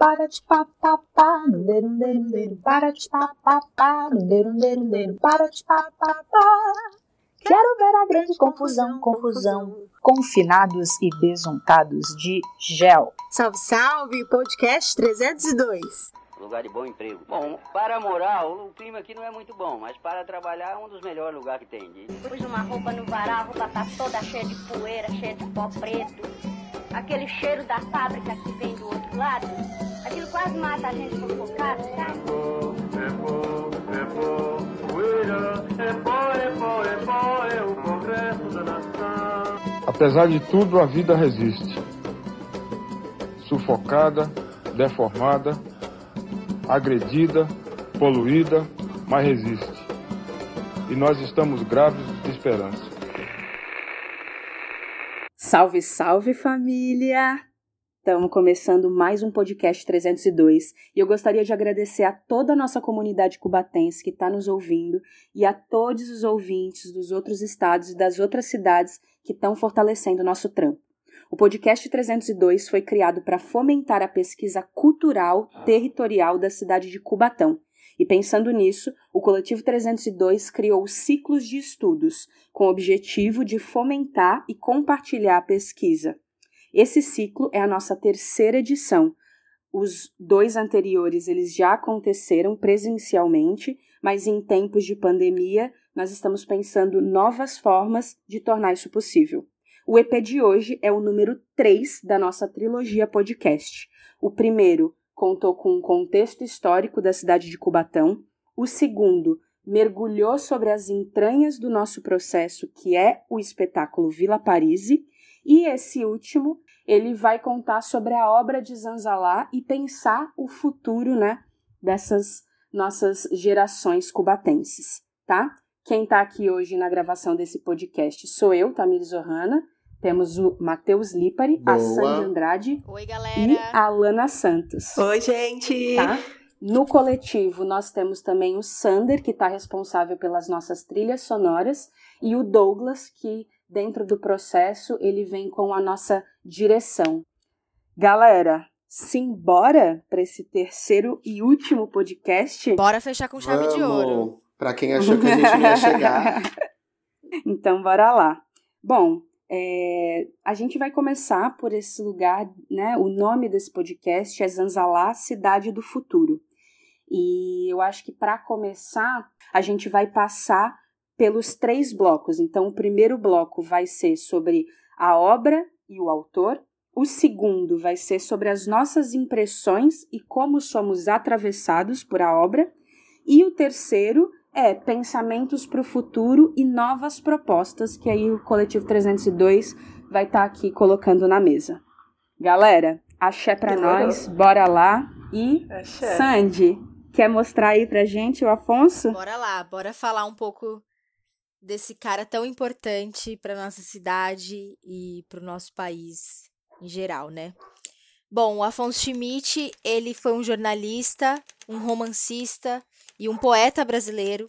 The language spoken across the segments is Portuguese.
para de papapá, derum derum derum, para de papapá, derum derum derum, para de papapá. Quero ver a grande confusão, confusão, confinados e besuntados de gel. Salve, salve, podcast 302 lugar de bom emprego. Bom, para morar, o clima aqui não é muito bom, mas para trabalhar é um dos melhores lugares que tem. Pus uma roupa no varal, a roupa tá toda cheia de poeira, cheia de pó preto. Aquele cheiro da fábrica que vem do outro lado, aquilo quase mata a gente sufocado, sabe? É pó, é pó, poeira, é pó, é pó, é pó, é o progresso da nação. Apesar de tudo, a vida resiste. Sufocada, deformada, agredida, poluída, mas resiste. E nós estamos grávidos de esperança. Salve, salve família! Estamos começando mais um podcast 302 e eu gostaria de agradecer a toda a nossa comunidade cubatense que está nos ouvindo e a todos os ouvintes dos outros estados e das outras cidades que estão fortalecendo o nosso trampo. O podcast 302 foi criado para fomentar a pesquisa cultural territorial da cidade de Cubatão. E pensando nisso, o Coletivo 302 criou ciclos de estudos com o objetivo de fomentar e compartilhar a pesquisa. Esse ciclo é a nossa terceira edição. Os dois anteriores eles já aconteceram presencialmente, mas em tempos de pandemia nós estamos pensando novas formas de tornar isso possível. O EP de hoje é o número 3 da nossa trilogia podcast. O primeiro contou com um contexto histórico da cidade de Cubatão. O segundo mergulhou sobre as entranhas do nosso processo, que é o espetáculo Vila Parise. E esse último, ele vai contar sobre a obra de Zanzalá e pensar o futuro, né, dessas nossas gerações cubatenses, tá? Quem está aqui hoje na gravação desse podcast sou eu, Tamires Ohana, temos o Matheus Lipari, Boa. a Sandy Andrade Oi, galera. e a Alana Santos. Oi, gente! Tá? No coletivo, nós temos também o Sander, que está responsável pelas nossas trilhas sonoras, e o Douglas, que dentro do processo ele vem com a nossa direção. Galera, simbora para esse terceiro e último podcast? Bora fechar com chave Vamos. de ouro. Para quem achou que a gente ia chegar. então, bora lá. Bom, é, a gente vai começar por esse lugar, né? O nome desse podcast é Zanzalá, Cidade do Futuro. E eu acho que para começar, a gente vai passar pelos três blocos. Então, o primeiro bloco vai ser sobre a obra e o autor. O segundo vai ser sobre as nossas impressões e como somos atravessados por a obra. E o terceiro é pensamentos para o futuro e novas propostas que aí o Coletivo 302 vai estar tá aqui colocando na mesa. Galera, axé para nós, bora lá. E axé. Sandy, quer mostrar aí pra gente o Afonso? Bora lá, bora falar um pouco desse cara tão importante para nossa cidade e para o nosso país em geral, né? Bom, o Afonso Schmidt, ele foi um jornalista, um romancista, e um poeta brasileiro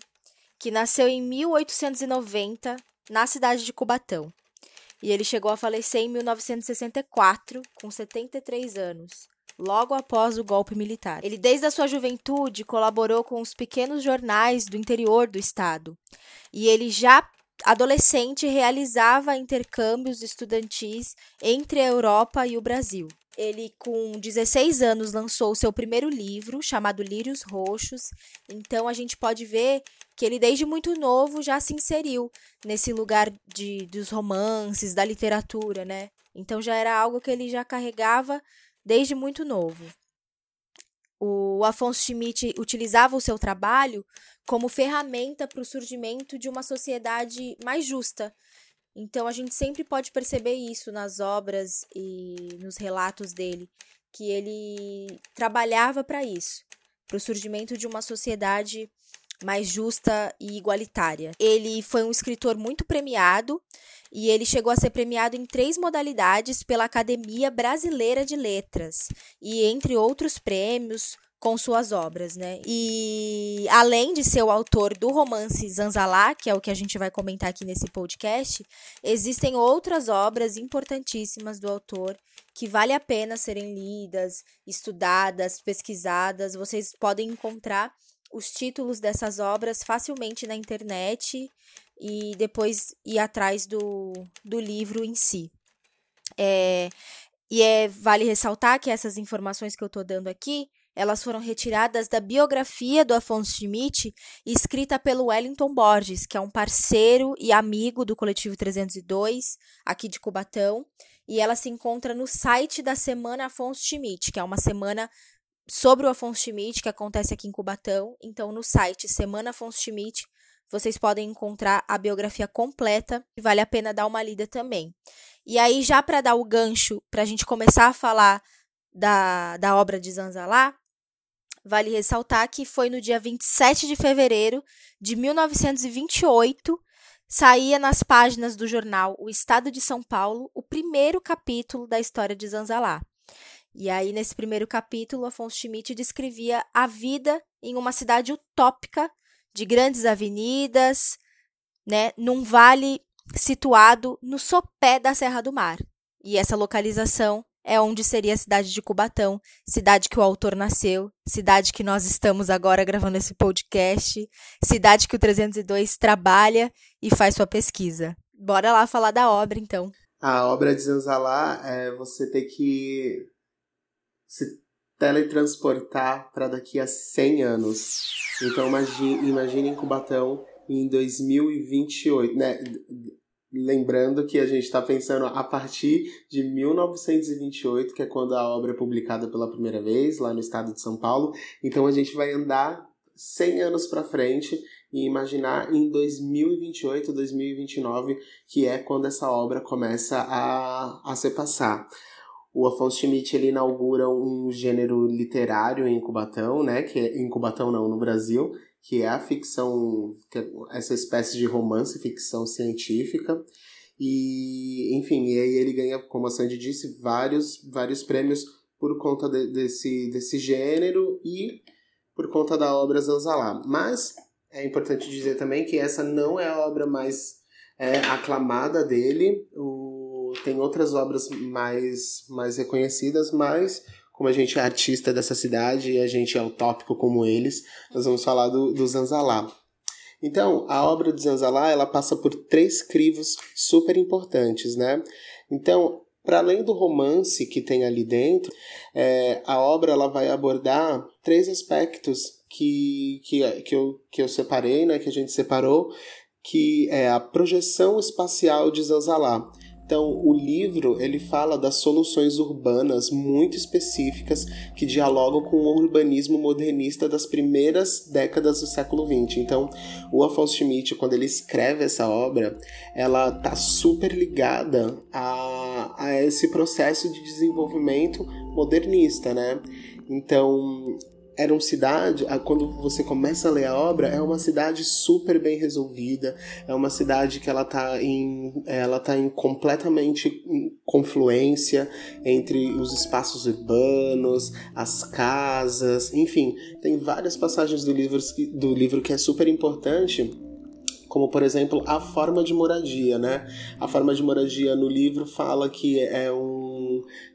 que nasceu em 1890 na cidade de Cubatão. E ele chegou a falecer em 1964, com 73 anos, logo após o golpe militar. Ele, desde a sua juventude, colaborou com os pequenos jornais do interior do estado. E ele já adolescente realizava intercâmbios estudantis entre a Europa e o Brasil. Ele, com 16 anos, lançou o seu primeiro livro, chamado Lírios Roxos. Então, a gente pode ver que ele, desde muito novo, já se inseriu nesse lugar de, dos romances, da literatura, né? Então, já era algo que ele já carregava desde muito novo. O Afonso Schmidt utilizava o seu trabalho como ferramenta para o surgimento de uma sociedade mais justa, então a gente sempre pode perceber isso nas obras e nos relatos dele, que ele trabalhava para isso, para o surgimento de uma sociedade mais justa e igualitária. Ele foi um escritor muito premiado e ele chegou a ser premiado em três modalidades pela Academia Brasileira de Letras e entre outros prêmios com suas obras, né? E além de ser o autor do romance Zanzalá, que é o que a gente vai comentar aqui nesse podcast, existem outras obras importantíssimas do autor que vale a pena serem lidas, estudadas, pesquisadas. Vocês podem encontrar os títulos dessas obras facilmente na internet e depois ir atrás do, do livro em si. É, e é, vale ressaltar que essas informações que eu estou dando aqui, elas foram retiradas da biografia do Afonso Schmidt, escrita pelo Wellington Borges, que é um parceiro e amigo do Coletivo 302, aqui de Cubatão, e ela se encontra no site da Semana Afonso Schmidt, que é uma semana sobre o Afonso Schmidt, que acontece aqui em Cubatão. Então, no site Semana Afonso Schmidt, vocês podem encontrar a biografia completa e vale a pena dar uma lida também. E aí, já para dar o gancho, para a gente começar a falar da, da obra de Zanzalá, vale ressaltar que foi no dia 27 de fevereiro de 1928 saía nas páginas do jornal O Estado de São Paulo o primeiro capítulo da história de Zanzalá. E aí, nesse primeiro capítulo, Afonso Schmidt descrevia a vida em uma cidade utópica, de grandes avenidas, né, num vale situado no sopé da Serra do Mar. E essa localização é onde seria a cidade de Cubatão, cidade que o autor nasceu, cidade que nós estamos agora gravando esse podcast, cidade que o 302 trabalha e faz sua pesquisa. Bora lá falar da obra, então. A obra de Zanzalá é você ter que se teletransportar para daqui a 100 anos. Então imagine, em Cubatão em 2028, né? Lembrando que a gente está pensando a partir de 1928, que é quando a obra é publicada pela primeira vez, lá no estado de São Paulo. Então a gente vai andar 100 anos para frente e imaginar em 2028, 2029, que é quando essa obra começa a, a se passar. O Afonso Schmidt ele inaugura um gênero literário em Cubatão, né? Que é, em Cubatão não, no Brasil, que é a ficção, é essa espécie de romance, ficção científica. E, enfim, e aí ele ganha, como a Sandy disse, vários, vários prêmios por conta de, desse, desse gênero e por conta da obra Zanzalá. Mas é importante dizer também que essa não é a obra mais é, aclamada dele. O, tem outras obras mais, mais reconhecidas, mas como a gente é artista dessa cidade e a gente é utópico como eles, nós vamos falar do, do Zanzalá. Então, a obra de Zanzalá, ela passa por três crivos super importantes, né? Então, para além do romance que tem ali dentro, é, a obra ela vai abordar três aspectos que, que, que, eu, que eu separei, né, que a gente separou, que é a projeção espacial de Zanzalá. Então, o livro ele fala das soluções urbanas muito específicas que dialogam com o urbanismo modernista das primeiras décadas do século XX. Então, o Afonso Schmidt, quando ele escreve essa obra, ela tá super ligada a, a esse processo de desenvolvimento modernista, né? Então, era uma cidade, quando você começa a ler a obra, é uma cidade super bem resolvida, é uma cidade que ela está em, ela tá em completamente confluência entre os espaços urbanos, as casas, enfim, tem várias passagens do livro, do livro que é super importante como por exemplo a forma de moradia, né? A forma de moradia no livro fala que é um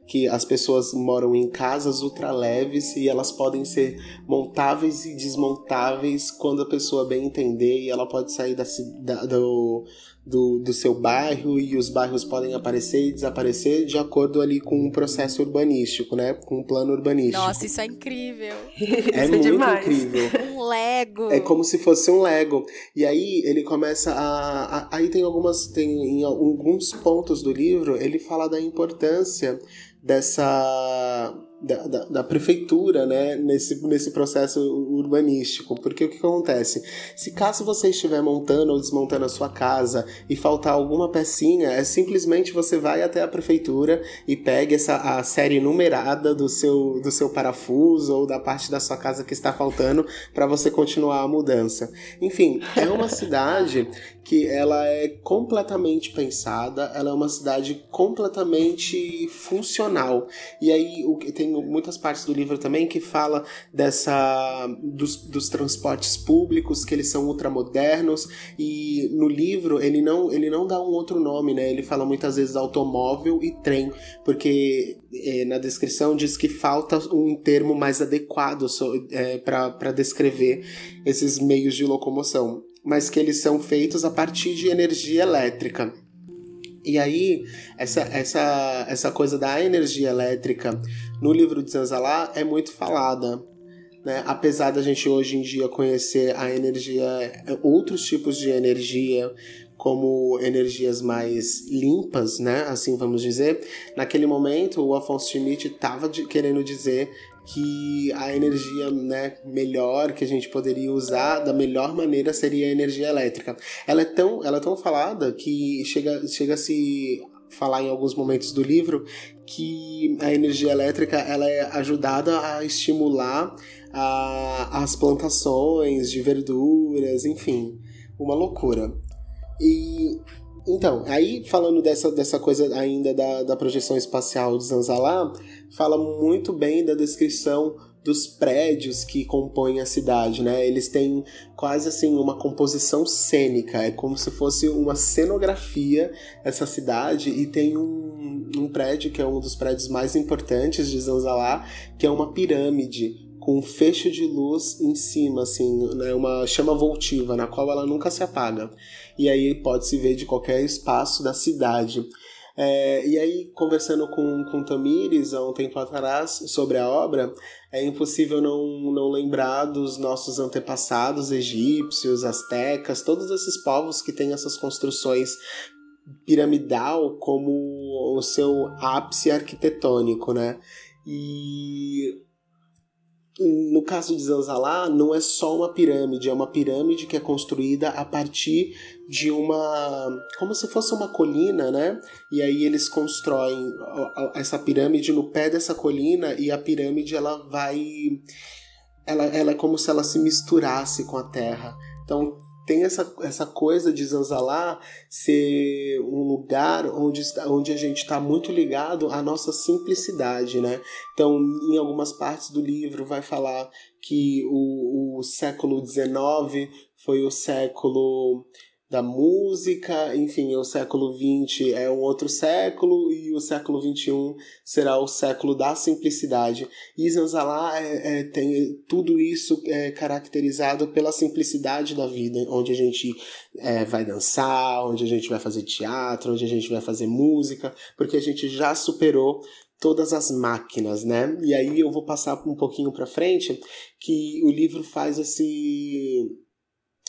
que as pessoas moram em casas ultra leves e elas podem ser montáveis e desmontáveis quando a pessoa bem entender e ela pode sair da, da do, do, do seu bairro e os bairros podem aparecer e desaparecer de acordo ali com um processo urbanístico, né? Com um plano urbanístico. Nossa, isso é incrível. É, é muito demais. incrível. Um Lego. É como se fosse um Lego. E aí ele começa a, a aí tem algumas tem em alguns pontos do livro ele fala da importância dessa da, da, da, prefeitura né, nesse, nesse processo urbanístico. Porque o que acontece? Se caso você estiver montando ou desmontando a sua casa e faltar alguma pecinha, é simplesmente você vai até a prefeitura e pega essa, a série numerada do seu, do seu parafuso ou da parte da sua casa que está faltando para você continuar a mudança. Enfim, é uma cidade que ela é completamente pensada, ela é uma cidade completamente funcional. E aí o, tem tem muitas partes do livro também que fala dessa dos, dos transportes públicos, que eles são ultramodernos, e no livro ele não, ele não dá um outro nome, né? Ele fala muitas vezes automóvel e trem, porque é, na descrição diz que falta um termo mais adequado é, para descrever esses meios de locomoção, mas que eles são feitos a partir de energia elétrica. E aí, essa, essa, essa coisa da energia elétrica no livro de Zanzalá é muito falada. Né? Apesar da gente hoje em dia conhecer a energia, outros tipos de energia, como energias mais limpas, né? Assim vamos dizer. Naquele momento, o Afonso Schmidt estava querendo dizer que a energia né, melhor que a gente poderia usar da melhor maneira seria a energia elétrica. Ela é tão, ela é tão falada que chega, chega a se falar em alguns momentos do livro que a energia elétrica ela é ajudada a estimular a, as plantações de verduras, enfim, uma loucura. E então, aí falando dessa, dessa coisa ainda da, da projeção espacial de Zanzalá, fala muito bem da descrição dos prédios que compõem a cidade, né? Eles têm quase assim uma composição cênica, é como se fosse uma cenografia essa cidade e tem um, um prédio que é um dos prédios mais importantes de Zanzalá, que é uma pirâmide com um fecho de luz em cima, assim, né, uma chama voltiva, na qual ela nunca se apaga. E aí pode se ver de qualquer espaço da cidade. É, e aí, conversando com, com Tamires há um tempo atrás sobre a obra, é impossível não, não lembrar dos nossos antepassados egípcios, astecas, todos esses povos que têm essas construções piramidal como o seu ápice arquitetônico, né? E no caso de Zanzalá, não é só uma pirâmide, é uma pirâmide que é construída a partir de uma. como se fosse uma colina, né? E aí eles constroem essa pirâmide no pé dessa colina e a pirâmide ela vai. Ela, ela é como se ela se misturasse com a terra. Então tem essa, essa coisa de Zanzalá ser um lugar onde, onde a gente está muito ligado à nossa simplicidade, né? Então, em algumas partes do livro vai falar que o, o século XIX foi o século da música, enfim, o século XX é um outro século e o século XXI será o século da simplicidade. Zanzalá é, é, tem tudo isso é, caracterizado pela simplicidade da vida, onde a gente é, vai dançar, onde a gente vai fazer teatro, onde a gente vai fazer música, porque a gente já superou todas as máquinas, né? E aí eu vou passar um pouquinho para frente que o livro faz esse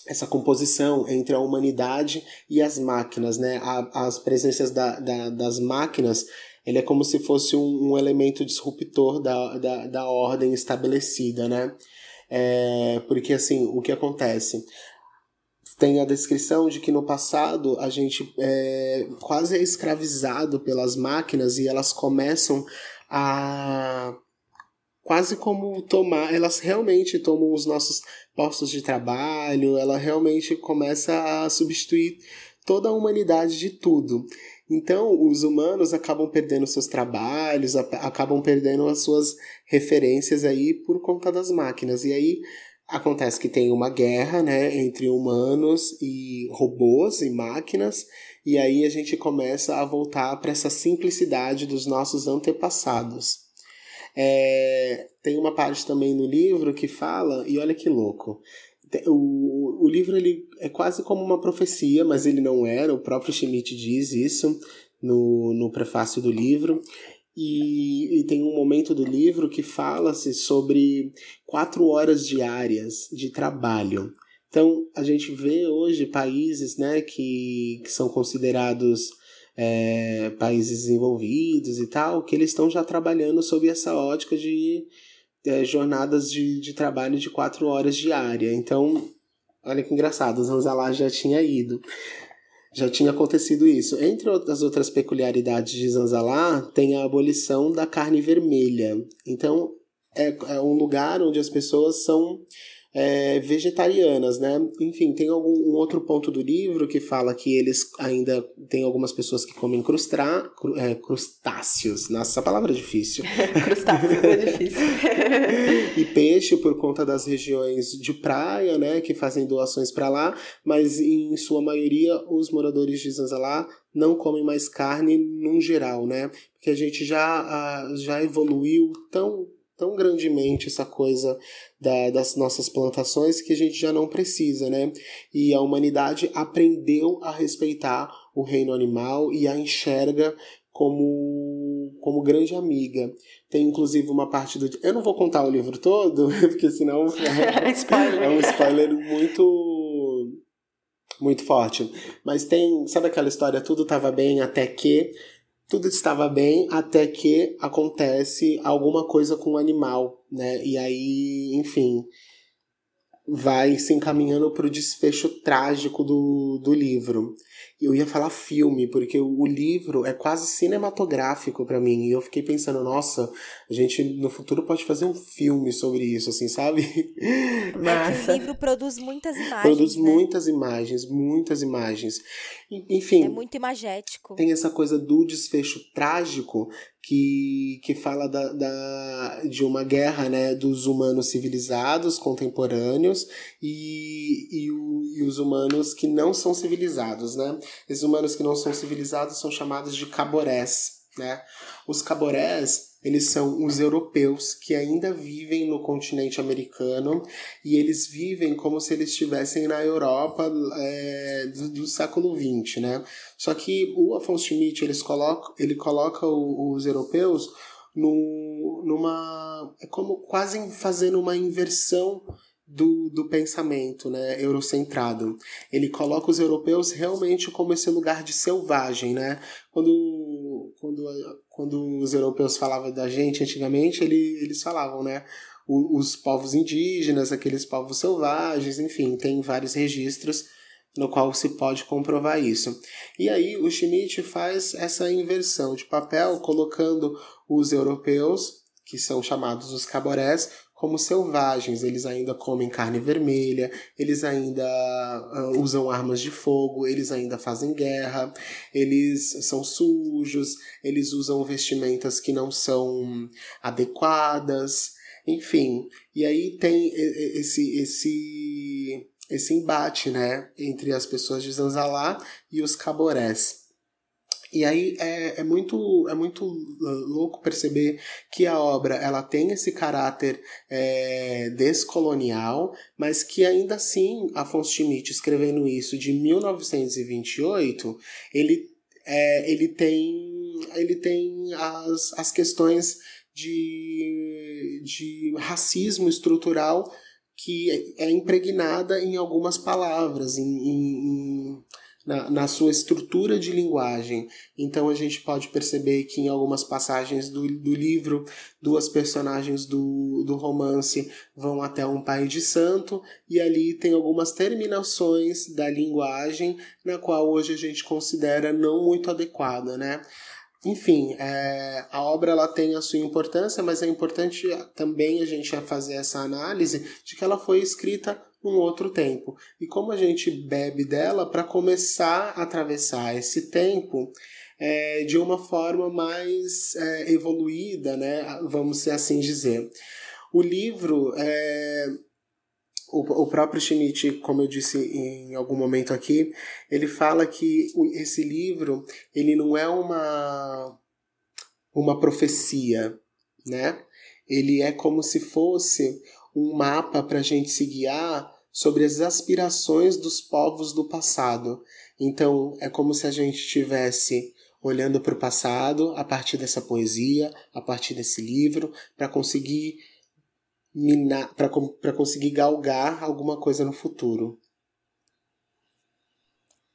essa composição entre a humanidade e as máquinas, né? as presenças da, da, das máquinas, ele é como se fosse um, um elemento disruptor da, da, da ordem estabelecida, né? É, porque assim, o que acontece? Tem a descrição de que no passado a gente é, quase é escravizado pelas máquinas e elas começam a quase como tomar, elas realmente tomam os nossos postos de trabalho, ela realmente começa a substituir toda a humanidade de tudo. Então, os humanos acabam perdendo seus trabalhos, acabam perdendo as suas referências aí por conta das máquinas. E aí acontece que tem uma guerra, né, entre humanos e robôs e máquinas, e aí a gente começa a voltar para essa simplicidade dos nossos antepassados. É, tem uma parte também no livro que fala, e olha que louco, o, o livro ele é quase como uma profecia, mas ele não era, o próprio Schmidt diz isso no, no prefácio do livro. E, e, tem um momento do livro que fala-se sobre quatro horas diárias de trabalho. Então, a gente vê hoje países né, que, que são considerados é, países desenvolvidos e tal, que eles estão já trabalhando sob essa ótica de é, jornadas de, de trabalho de quatro horas diária. Então, olha que engraçado, Zanzalá já tinha ido. Já tinha acontecido isso. Entre as outras peculiaridades de Zanzalá, tem a abolição da carne vermelha. Então, é, é um lugar onde as pessoas são é, vegetarianas, né? Enfim, tem algum um outro ponto do livro que fala que eles ainda tem algumas pessoas que comem crustra, cru, é, crustáceos. Nossa, essa palavra é difícil. crustáceos é difícil. e peixe por conta das regiões de praia, né, que fazem doações para lá, mas em sua maioria os moradores de Zanzalá não comem mais carne num geral, né? Porque a gente já, já evoluiu tão tão grandemente essa coisa da, das nossas plantações que a gente já não precisa, né? E a humanidade aprendeu a respeitar o reino animal e a enxerga como, como grande amiga. Tem inclusive uma parte do. Eu não vou contar o livro todo, porque senão é, é um spoiler muito muito forte. Mas tem, sabe aquela história, tudo estava bem até que tudo estava bem até que acontece alguma coisa com o animal, né? E aí, enfim, vai se encaminhando para o desfecho trágico do, do livro. Eu ia falar filme, porque o, livro é quase cinematográfico para mim. E eu fiquei pensando, nossa, a gente no futuro pode fazer um filme sobre isso, assim, sabe? Massa. É o livro produz muitas imagens. Produz né? muitas imagens, muitas imagens. Enfim. É muito imagético. Tem essa coisa do desfecho trágico que, que fala da, da, de uma guerra né, dos humanos civilizados contemporâneos e, e, o, e os humanos que não são civilizados. Né? Esses humanos que não são civilizados são chamados de caborés. Né? Os caborés eles são os europeus que ainda vivem no continente americano e eles vivem como se eles estivessem na Europa é, do, do, século XX, né? Só que o Afonso Schmidt eles coloca, ele coloca os europeus no, numa é como quase fazendo uma inversão do, do pensamento né, eurocentrado. Ele coloca os europeus realmente como esse lugar de selvagem. Né? Quando, quando, quando os europeus falavam da gente antigamente, ele, eles falavam né, os, os povos indígenas, aqueles povos selvagens, enfim, tem vários registros no qual se pode comprovar isso. E aí o Schmidt faz essa inversão de papel, colocando os europeus, que são chamados os caborés, como selvagens. Eles ainda comem carne vermelha, eles ainda uh, usam armas de fogo, eles ainda fazem guerra, eles são sujos, eles usam vestimentas que não são adequadas, enfim. E aí tem esse esse esse embate, né, entre as pessoas de Zanzalá e os caborés. E aí é, é, muito, é muito louco perceber que a obra ela tem esse caráter é, descolonial, mas que ainda assim Afonso Schmidt escrevendo isso de 1928, ele, é, ele tem, ele tem as, as questões de, de racismo estrutural que é impregnada em algumas palavras, em, em na, na sua estrutura de linguagem. Então a gente pode perceber que em algumas passagens do, do livro, duas personagens do, do romance vão até um pai de santo, e ali tem algumas terminações da linguagem na qual hoje a gente considera não muito adequada, né? Enfim, é, a obra ela tem a sua importância, mas é importante também a gente fazer essa análise de que ela foi escrita um outro tempo. E como a gente bebe dela para começar a atravessar esse tempo é, de uma forma mais é, evoluída, né? vamos assim dizer. O livro, é, o, próprio Schmidt, como eu disse em algum momento aqui, ele fala que esse livro ele não é uma, uma profecia, né? Ele é como se fosse um mapa para a gente se guiar sobre as aspirações dos povos do passado. Então, é como se a gente estivesse olhando para o passado a partir dessa poesia, a partir desse livro, para conseguir minar, para conseguir galgar alguma coisa no futuro.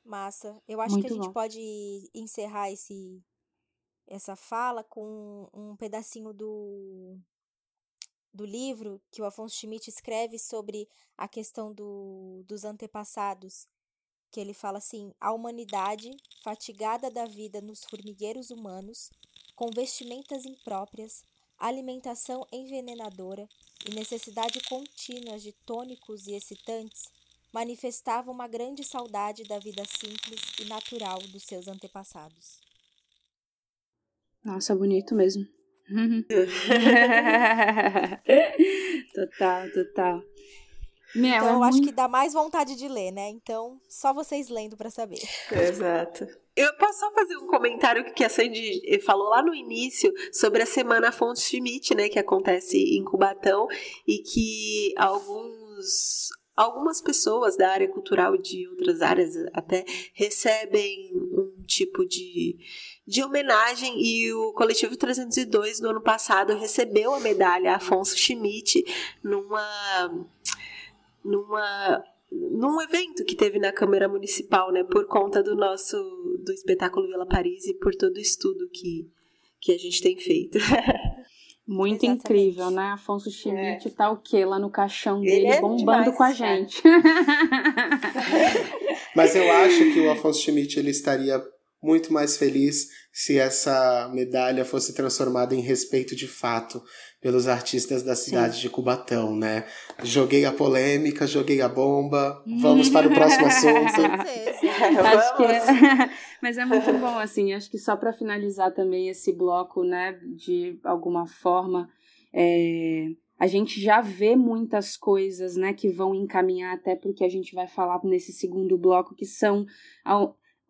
Massa. Eu acho Muito que a bom. gente pode encerrar esse essa fala com um pedacinho do do livro que o Afonso Schmidt escreve sobre a questão do, dos antepassados, que ele fala assim: a humanidade, fatigada da vida nos formigueiros humanos, com vestimentas impróprias, alimentação envenenadora, e necessidade contínua de tônicos e excitantes manifestavam uma grande saudade da vida simples e natural dos seus antepassados. Nossa, bonito mesmo. total, total. Meu, então, é eu acho muito... que dá mais vontade de ler, né? Então, só vocês lendo para saber. Exato. Eu posso só fazer um comentário que a Sandy falou lá no início sobre a Semana Afonso Schmidt, né, que acontece em Cubatão e que alguns algumas pessoas da área cultural de outras áreas até recebem um tipo de, de homenagem e o coletivo 302 no ano passado recebeu a medalha Afonso Schmidt numa numa num evento que teve na Câmara Municipal, né, por conta do nosso do espetáculo Vila Paris e por todo o estudo que, que a gente tem feito. Muito Exatamente. incrível, né? Afonso Schmidt é. tá o quê? Lá no caixão dele, é bombando demais, com a gente. Mas eu acho que o Afonso Schmidt ele estaria muito mais feliz se essa medalha fosse transformada em respeito de fato pelos artistas da cidade Sim. de Cubatão, né? Joguei a polêmica, joguei a bomba. Vamos para o próximo assunto. acho que é... Mas é muito bom, assim. Acho que só para finalizar também esse bloco, né? De alguma forma, é... a gente já vê muitas coisas, né? Que vão encaminhar até porque a gente vai falar nesse segundo bloco, que são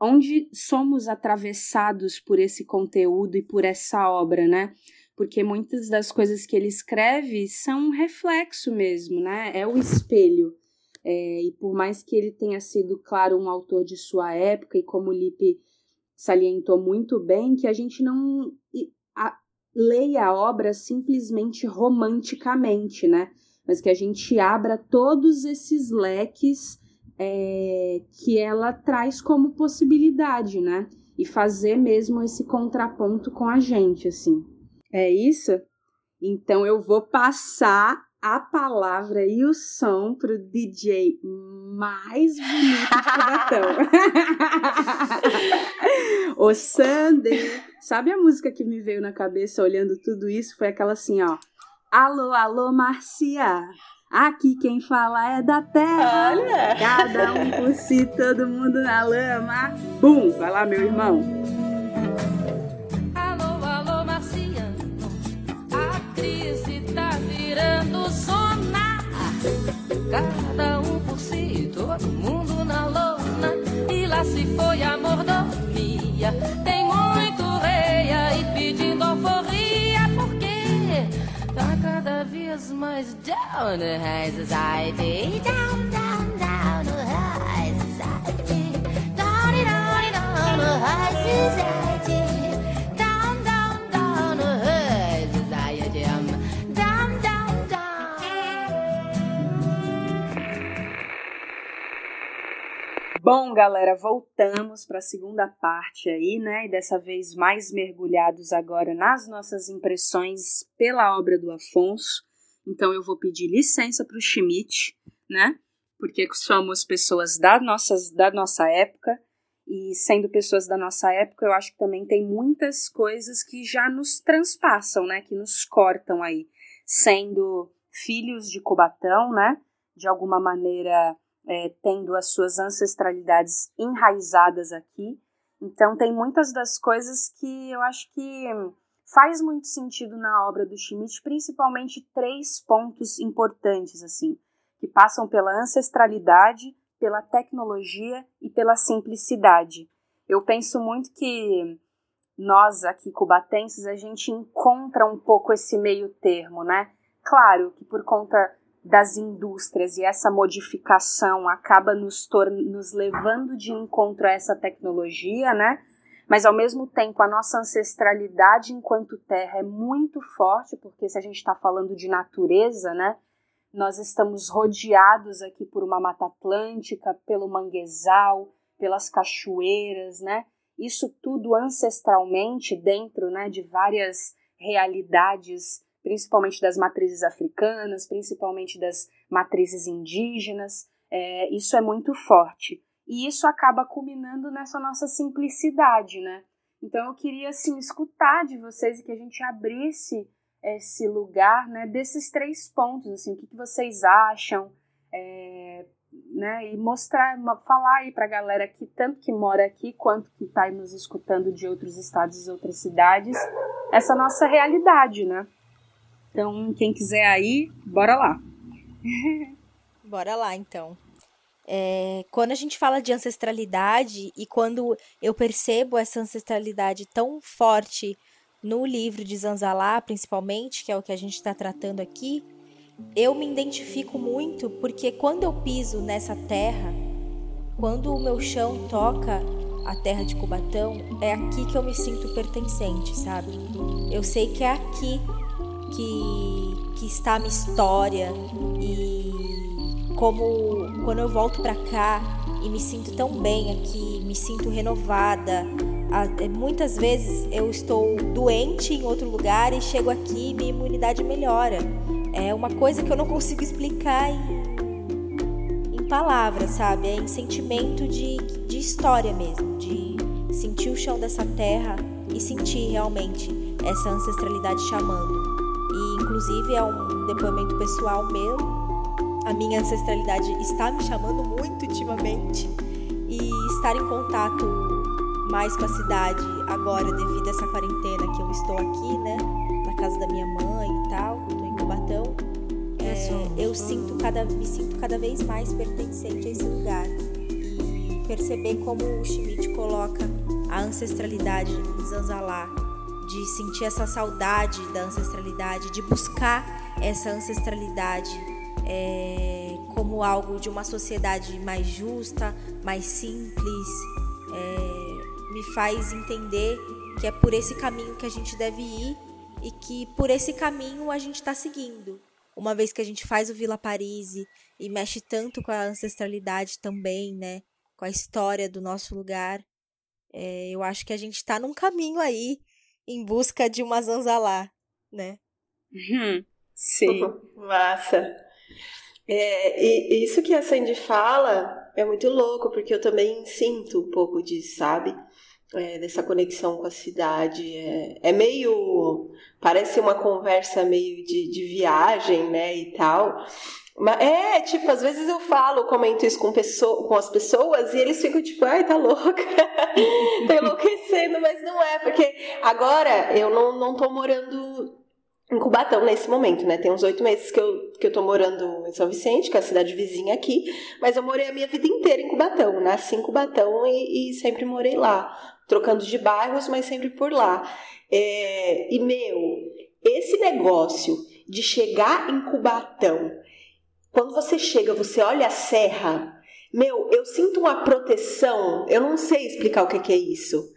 onde somos atravessados por esse conteúdo e por essa obra, né? Porque muitas das coisas que ele escreve são um reflexo mesmo, né? É o espelho. É, e por mais que ele tenha sido, claro, um autor de sua época, e como o Lipe salientou muito bem, que a gente não a, leia a obra simplesmente romanticamente, né? Mas que a gente abra todos esses leques é, que ela traz como possibilidade, né? E fazer mesmo esse contraponto com a gente, assim. É isso? Então eu vou passar a palavra e o som pro DJ mais bonito de Cubatão. o Sander. Sabe a música que me veio na cabeça olhando tudo isso? Foi aquela assim, ó. Alô, alô, Marcia. Aqui quem fala é da terra. Olha. Cada um por si, todo mundo na lama. Bum! Vai lá, meu irmão. Alô, alô, Marciano. A crise tá virando sonar. Cada um por si, todo mundo na lona. E lá se foi a vez mais down the high society. Down, down, down the high society. Down, down, down the high society. Down, down, down the high society. Down, down, down. Bom, galera, voltamos para a segunda parte aí, né? E dessa vez mais mergulhados agora nas nossas impressões pela obra do Afonso. Então eu vou pedir licença para o Schmidt, né? Porque somos pessoas da, nossas, da nossa época. E sendo pessoas da nossa época, eu acho que também tem muitas coisas que já nos transpassam, né? Que nos cortam aí. Sendo filhos de Cubatão, né? De alguma maneira é, tendo as suas ancestralidades enraizadas aqui. Então tem muitas das coisas que eu acho que faz muito sentido na obra do Schmidt, principalmente três pontos importantes assim, que passam pela ancestralidade, pela tecnologia e pela simplicidade. Eu penso muito que nós aqui cubatenses a gente encontra um pouco esse meio termo, né? Claro que por conta das indústrias e essa modificação acaba nos, nos levando de encontro a essa tecnologia, né? Mas ao mesmo tempo a nossa ancestralidade enquanto terra é muito forte, porque se a gente está falando de natureza, né? Nós estamos rodeados aqui por uma mata atlântica, pelo manguezal, pelas cachoeiras, né? Isso tudo ancestralmente dentro, né, de várias realidades, principalmente das matrizes africanas, principalmente das matrizes indígenas. É, isso é muito forte. E isso acaba culminando nessa nossa simplicidade, né? Então eu queria assim escutar de vocês e que a gente abrisse esse lugar, né, desses três pontos, assim, o que, que vocês acham, é, né, e mostrar, falar aí para a galera que tanto que mora aqui quanto que está nos escutando de outros estados e outras cidades, essa nossa realidade, né? Então, quem quiser aí, bora lá. bora lá, então. É, quando a gente fala de ancestralidade e quando eu percebo essa ancestralidade tão forte no livro de Zanzalá, principalmente, que é o que a gente está tratando aqui, eu me identifico muito porque quando eu piso nessa terra, quando o meu chão toca a terra de Cubatão, é aqui que eu me sinto pertencente, sabe? Eu sei que é aqui que, que está a minha história e como quando eu volto para cá e me sinto tão bem aqui, me sinto renovada. É, muitas vezes eu estou doente em outro lugar e chego aqui e minha imunidade melhora. É uma coisa que eu não consigo explicar em, em palavras, sabe? É em sentimento de, de história mesmo, de sentir o chão dessa terra e sentir realmente essa ancestralidade chamando. E inclusive é um depoimento pessoal meu. A minha ancestralidade está me chamando muito ultimamente. E estar em contato mais com a cidade agora devido a essa quarentena que eu estou aqui, né, na casa da minha mãe e tal, estou em Cubatão. É, eu sinto cada, me sinto cada vez mais pertencente a esse lugar. E perceber como o Schmidt coloca a ancestralidade em Zanzalá de sentir essa saudade da ancestralidade, de buscar essa ancestralidade é, como algo de uma sociedade mais justa, mais simples, é, me faz entender que é por esse caminho que a gente deve ir e que por esse caminho a gente está seguindo. Uma vez que a gente faz o Vila Paris e mexe tanto com a ancestralidade também, né? Com a história do nosso lugar, é, eu acho que a gente está num caminho aí em busca de uma zanzalá, né? Hum, sim. Massa. É, e isso que a Sandy fala é muito louco, porque eu também sinto um pouco disso, sabe? É, dessa conexão com a cidade. É, é meio. Parece uma conversa meio de, de viagem, né? E tal. É, tipo, às vezes eu falo, comento isso com, pessoa, com as pessoas e eles ficam tipo, ai, tá louca, tá enlouquecendo, mas não é, porque agora eu não, não tô morando em Cubatão nesse momento, né? Tem uns oito meses que eu, que eu tô morando em São Vicente, que é a cidade vizinha aqui, mas eu morei a minha vida inteira em Cubatão, nasci em Cubatão e, e sempre morei lá, trocando de bairros, mas sempre por lá. É, e, meu, esse negócio de chegar em Cubatão quando você chega, você olha a serra, meu, eu sinto uma proteção, eu não sei explicar o que, que é isso.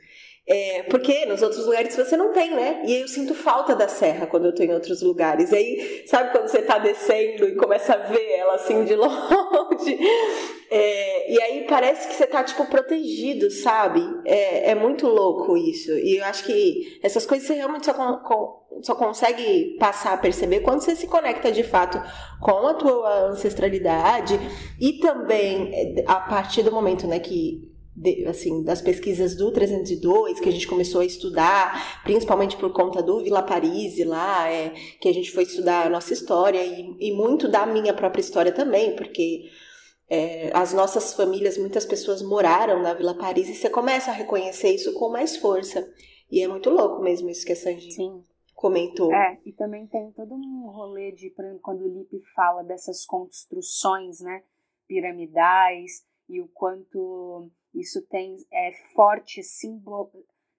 É, porque nos outros lugares você não tem, né? E eu sinto falta da serra quando eu tô em outros lugares. E aí, sabe quando você tá descendo e começa a ver ela assim de longe? É, e aí parece que você tá, tipo, protegido, sabe? É, é muito louco isso. E eu acho que essas coisas você realmente só, só consegue passar a perceber quando você se conecta de fato com a tua ancestralidade e também é, a partir do momento, né, que de, assim, das pesquisas do 302, que a gente começou a estudar, principalmente por conta do Vila Paris lá, é, que a gente foi estudar a nossa história e, e muito da minha própria história também, porque é, as nossas famílias, muitas pessoas moraram na Vila Paris e você começa a reconhecer isso com mais força. E é muito louco mesmo isso que a Sandy Sim. comentou. É, e também tem todo um rolê de, quando o Lipe fala dessas construções, né, piramidais, e o quanto isso tem é forte simbol,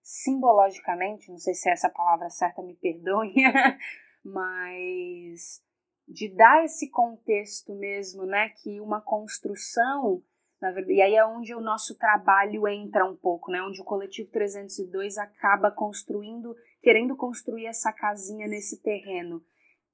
simbologicamente, não sei se é essa palavra certa, me perdoe, mas de dar esse contexto mesmo, né, que uma construção, verdade, e aí é onde o nosso trabalho entra um pouco, né, onde o coletivo 302 acaba construindo, querendo construir essa casinha nesse terreno,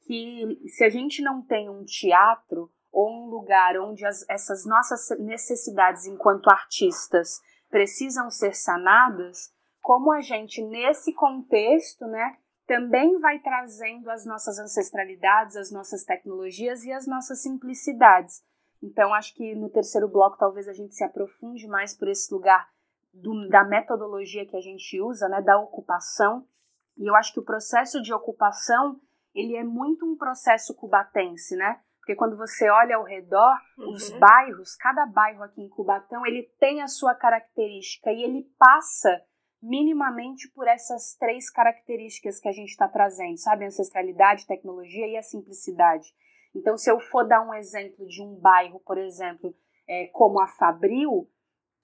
que se a gente não tem um teatro ou um lugar onde as, essas nossas necessidades enquanto artistas precisam ser sanadas, como a gente nesse contexto, né, também vai trazendo as nossas ancestralidades, as nossas tecnologias e as nossas simplicidades. Então, acho que no terceiro bloco talvez a gente se aprofunde mais por esse lugar do, da metodologia que a gente usa, né, da ocupação. E eu acho que o processo de ocupação ele é muito um processo cubatense, né? Porque quando você olha ao redor, uhum. os bairros, cada bairro aqui em Cubatão, ele tem a sua característica e ele passa minimamente por essas três características que a gente está trazendo, sabe? Ancestralidade, tecnologia e a simplicidade. Então, se eu for dar um exemplo de um bairro, por exemplo, é, como a Fabril,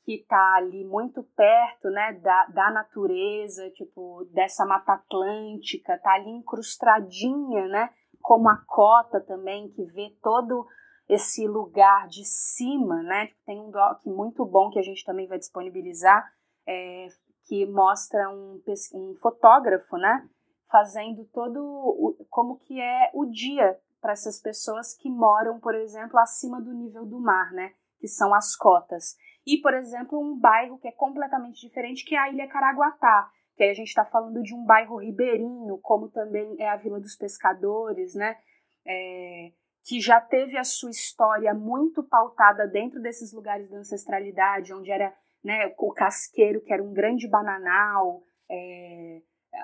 que está ali muito perto né, da, da natureza, tipo, dessa Mata Atlântica, está ali incrustadinha, né? Como a Cota também, que vê todo esse lugar de cima, né? Tem um doc muito bom que a gente também vai disponibilizar, é, que mostra um, um fotógrafo, né? Fazendo todo o, como que é o dia para essas pessoas que moram, por exemplo, acima do nível do mar, né? Que são as cotas. E, por exemplo, um bairro que é completamente diferente, que é a Ilha Caraguatá, que aí a gente está falando de um bairro ribeirinho, como também é a Vila dos Pescadores, né? É, que já teve a sua história muito pautada dentro desses lugares da ancestralidade, onde era né, o casqueiro, que era um grande bananal, é,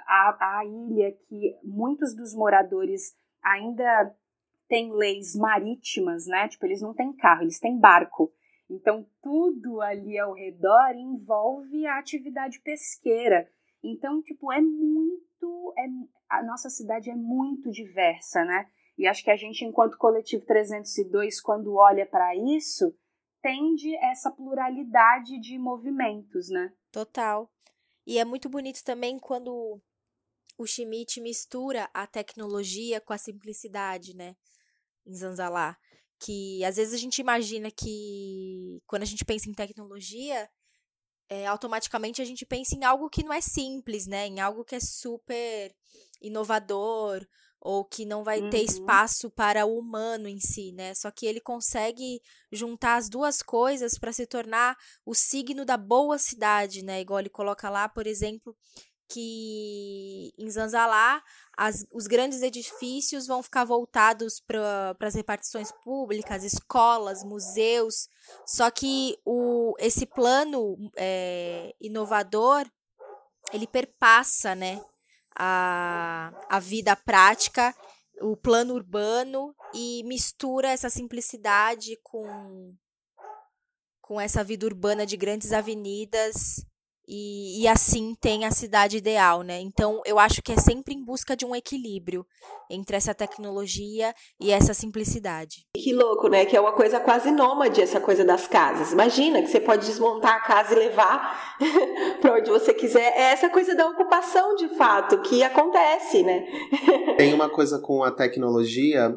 a, a ilha que muitos dos moradores ainda têm leis marítimas, né? Tipo, eles não têm carro, eles têm barco. Então, tudo ali ao redor envolve a atividade pesqueira. Então, tipo, é muito. É, a nossa cidade é muito diversa, né? E acho que a gente, enquanto coletivo 302, quando olha para isso, tende essa pluralidade de movimentos, né? Total. E é muito bonito também quando o Schmidt mistura a tecnologia com a simplicidade, né? Em Zanzalá. Que às vezes a gente imagina que quando a gente pensa em tecnologia, é, automaticamente a gente pensa em algo que não é simples, né? Em algo que é super inovador ou que não vai uhum. ter espaço para o humano em si, né? Só que ele consegue juntar as duas coisas para se tornar o signo da boa cidade, né? Igual ele coloca lá, por exemplo, que em Zanzalá as, os grandes edifícios vão ficar voltados para as repartições públicas, escolas, museus. Só que o, esse plano é, inovador ele perpassa, né? a, a vida prática, o plano urbano e mistura essa simplicidade com, com essa vida urbana de grandes avenidas e, e, assim tem a cidade ideal, né? Então eu acho que é sempre em busca de um equilíbrio entre essa tecnologia e essa simplicidade. Que louco, né? Que é uma coisa quase nômade essa coisa das casas. Imagina que você pode desmontar a casa e levar para onde você quiser. É essa coisa da ocupação de fato que acontece, né? tem uma coisa com a tecnologia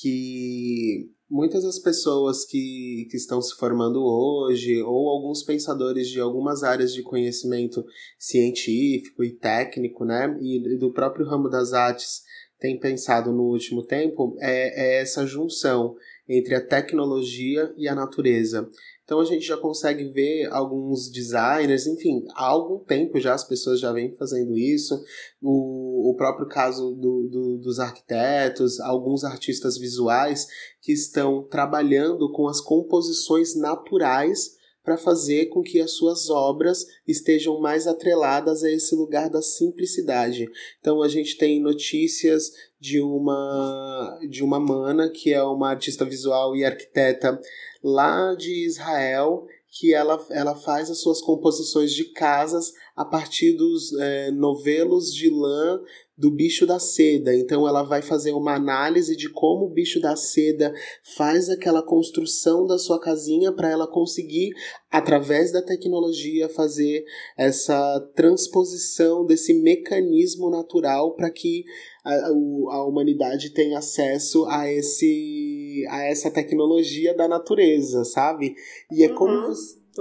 que muitas das pessoas que, que estão se formando hoje, ou alguns pensadores de algumas áreas de conhecimento científico e técnico, né, e do próprio ramo das artes, têm pensado no último tempo, é, é essa junção entre a tecnologia e a natureza. Então a gente já consegue ver alguns designers, enfim, há algum tempo já as pessoas já vêm fazendo isso. O, o próprio caso do, do, dos arquitetos, alguns artistas visuais que estão trabalhando com as composições naturais para fazer com que as suas obras estejam mais atreladas a esse lugar da simplicidade. Então a gente tem notícias de uma de uma mana que é uma artista visual e arquiteta lá de Israel, que ela, ela faz as suas composições de casas a partir dos é, novelos de lã do bicho da seda. Então ela vai fazer uma análise de como o bicho da seda faz aquela construção da sua casinha para ela conseguir, através da tecnologia, fazer essa transposição desse mecanismo natural para que a, a humanidade tenha acesso a esse a essa tecnologia da natureza, sabe? E é uhum. como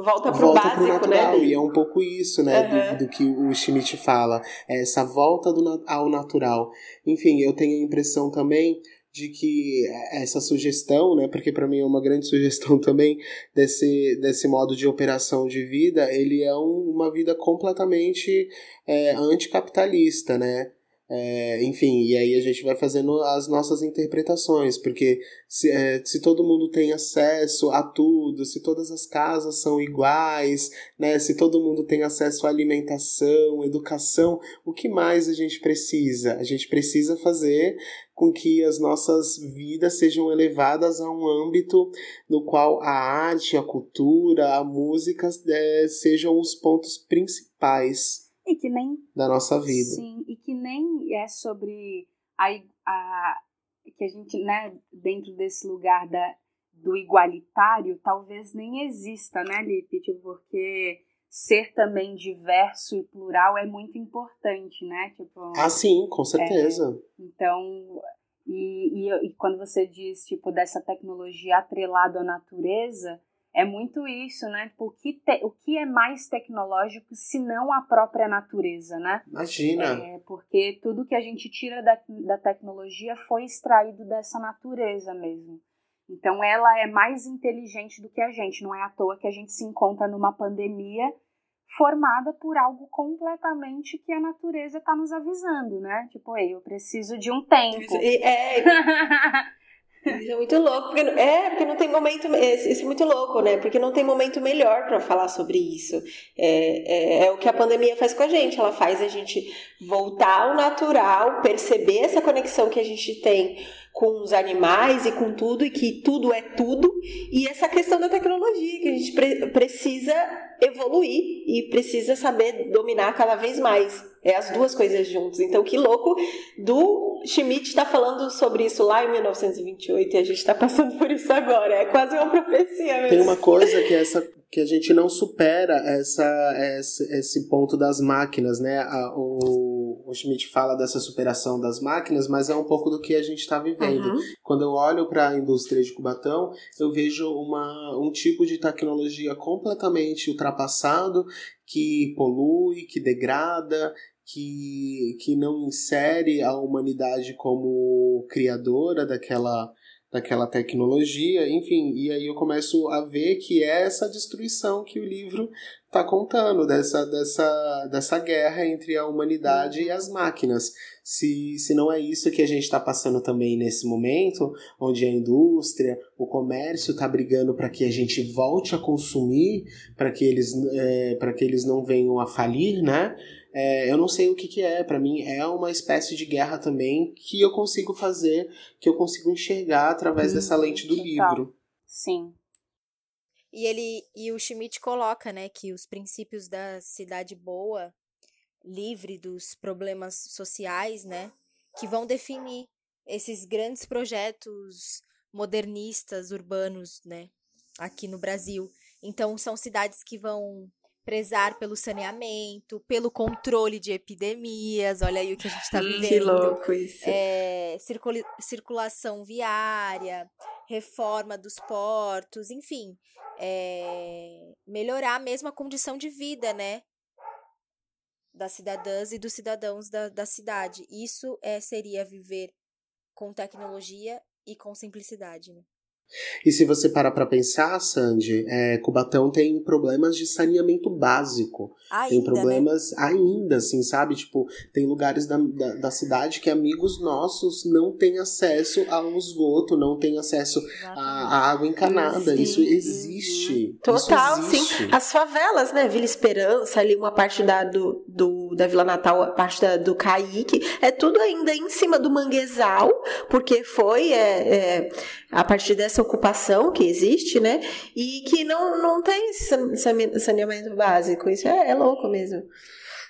volta pro volta básico, pro natural, né? E é um pouco isso, né, uhum. do, do, que o Schmidt fala, é essa volta do, ao natural. Enfim, eu tenho a impressão também de que essa sugestão, né, porque para mim é uma grande sugestão também desse, desse modo de operação de vida, ele é um, uma vida completamente é, anticapitalista, né? É, enfim, e aí a gente vai fazendo as nossas interpretações, porque se, é, se todo mundo tem acesso a tudo, se todas as casas são iguais, né, se todo mundo tem acesso à alimentação, educação, o que mais a gente precisa? A gente precisa fazer com que as nossas vidas sejam elevadas a um âmbito no qual a arte, a cultura, a música é, sejam os pontos principais e que nem da nossa vida. Sim, e que nem é sobre a, a que a gente, né, dentro desse lugar da, do igualitário, talvez nem exista, né, Lipe? Tipo, porque ser também diverso e plural é muito importante, né? Tipo, ah, sim, com certeza. É, então, e, e, e, quando você diz, tipo, dessa tecnologia atrelada à natureza, é muito isso, né? Tipo, o, que te, o que é mais tecnológico se não a própria natureza, né? Imagina! É, porque tudo que a gente tira da, da tecnologia foi extraído dessa natureza mesmo. Então ela é mais inteligente do que a gente. Não é à toa que a gente se encontra numa pandemia formada por algo completamente que a natureza está nos avisando, né? Tipo, Ei, eu preciso de um tempo. É, Isso é muito louco, porque, é, porque não tem momento. Isso é muito louco, né? Porque não tem momento melhor para falar sobre isso. É, é, é, o que a pandemia faz com a gente. Ela faz a gente voltar ao natural, perceber essa conexão que a gente tem com os animais e com tudo, e que tudo é tudo, e essa questão da tecnologia, que a gente pre precisa evoluir e precisa saber dominar cada vez mais. É as duas coisas juntas. Então, que louco do Schmidt estar tá falando sobre isso lá em 1928 e a gente está passando por isso agora. É quase uma profecia mesmo. Tem uma coisa que essa que a gente não supera essa, esse, esse ponto das máquinas, né? O, o Schmidt fala dessa superação das máquinas, mas é um pouco do que a gente está vivendo. Uhum. Quando eu olho para a indústria de Cubatão, eu vejo uma, um tipo de tecnologia completamente ultrapassado que polui, que degrada, que, que não insere a humanidade como criadora daquela daquela tecnologia, enfim, e aí eu começo a ver que é essa destruição que o livro está contando, dessa, dessa, dessa guerra entre a humanidade e as máquinas. Se, se não é isso que a gente está passando também nesse momento, onde a indústria, o comércio está brigando para que a gente volte a consumir, para que, eles, é, que eles não venham a falir, né? é, eu não sei o que, que é. Para mim é uma espécie de guerra também que eu consigo fazer, que eu consigo enxergar através hum, dessa lente do livro. Sim. E ele e o Schmidt coloca, né, que os princípios da cidade boa, livre dos problemas sociais, né, que vão definir esses grandes projetos modernistas urbanos, né, aqui no Brasil. Então são cidades que vão prezar pelo saneamento, pelo controle de epidemias, olha aí o que a gente está vivendo. Que louco isso. É, circula circulação viária, reforma dos portos, enfim, é, melhorar mesmo a condição de vida, né? Das cidadãs e dos cidadãos da, da cidade. Isso é, seria viver com tecnologia e com simplicidade, né? E se você parar para pensar, Sandy, é, Cubatão tem problemas de saneamento básico. Ainda, tem né? problemas né? ainda, assim, sabe? Tipo, tem lugares da, da, da, cidade que amigos nossos não têm acesso ao esgoto, não têm acesso à, água encanada. Sim. Isso existe. Total, Isso existe. sim. As favelas, né? Vila Esperança, ali uma parte da, do, do, da Vila Natal, a parte da, do Caíque, é tudo ainda em cima do manguezal, porque foi é, é, a partir dessa ocupação que existe, né? E que não, não tem saneamento básico. Isso é, é louco mesmo.